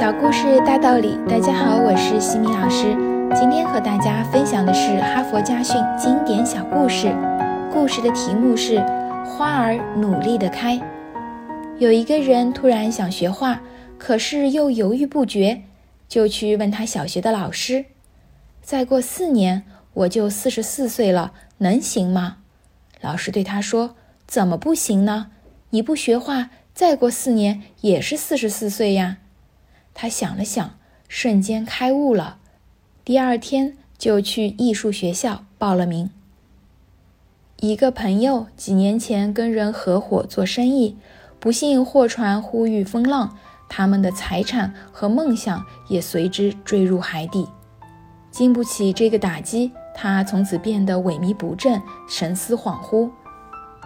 小故事大道理，大家好，我是西米老师。今天和大家分享的是哈佛家训经典小故事。故事的题目是《花儿努力地开》。有一个人突然想学画，可是又犹豫不决，就去问他小学的老师：“再过四年我就四十四岁了，能行吗？”老师对他说：“怎么不行呢？你不学画，再过四年也是四十四岁呀。”他想了想，瞬间开悟了。第二天就去艺术学校报了名。一个朋友几年前跟人合伙做生意，不幸货船呼吁风浪，他们的财产和梦想也随之坠入海底。经不起这个打击，他从此变得萎靡不振，神思恍惚。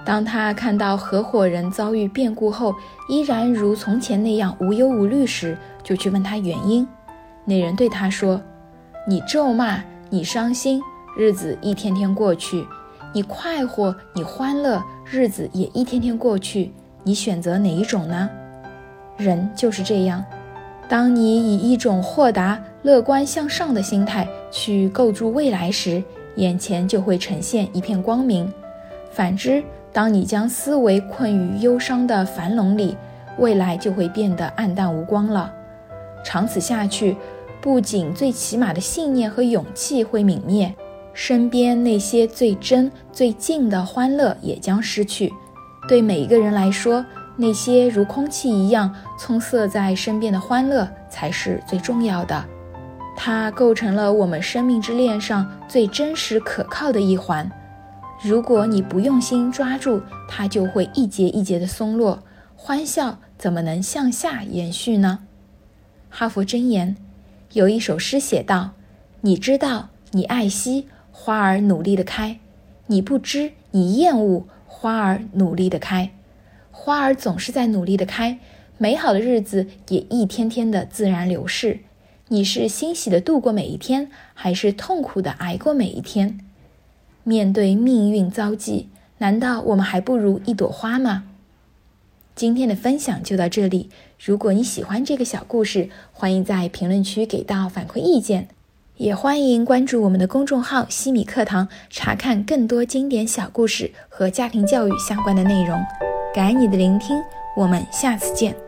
当他看到合伙人遭遇变故后，依然如从前那样无忧无虑时，就去问他原因。那人对他说：“你咒骂，你伤心，日子一天天过去；你快活，你欢乐，日子也一天天过去。你选择哪一种呢？”人就是这样，当你以一种豁达、乐观向上的心态去构筑未来时，眼前就会呈现一片光明；反之，当你将思维困于忧伤的樊笼里，未来就会变得暗淡无光了。长此下去，不仅最起码的信念和勇气会泯灭，身边那些最真最近的欢乐也将失去。对每一个人来说，那些如空气一样充塞在身边的欢乐才是最重要的，它构成了我们生命之链上最真实可靠的一环。如果你不用心抓住，它就会一节一节的松落。欢笑怎么能向下延续呢？哈佛箴言有一首诗写道：“你知道，你爱惜花儿努力的开；你不知，你厌恶花儿努力的开。花儿总是在努力的开，美好的日子也一天天的自然流逝。你是欣喜的度过每一天，还是痛苦的挨过每一天？”面对命运遭际，难道我们还不如一朵花吗？今天的分享就到这里。如果你喜欢这个小故事，欢迎在评论区给到反馈意见，也欢迎关注我们的公众号“西米课堂”，查看更多经典小故事和家庭教育相关的内容。感恩你的聆听，我们下次见。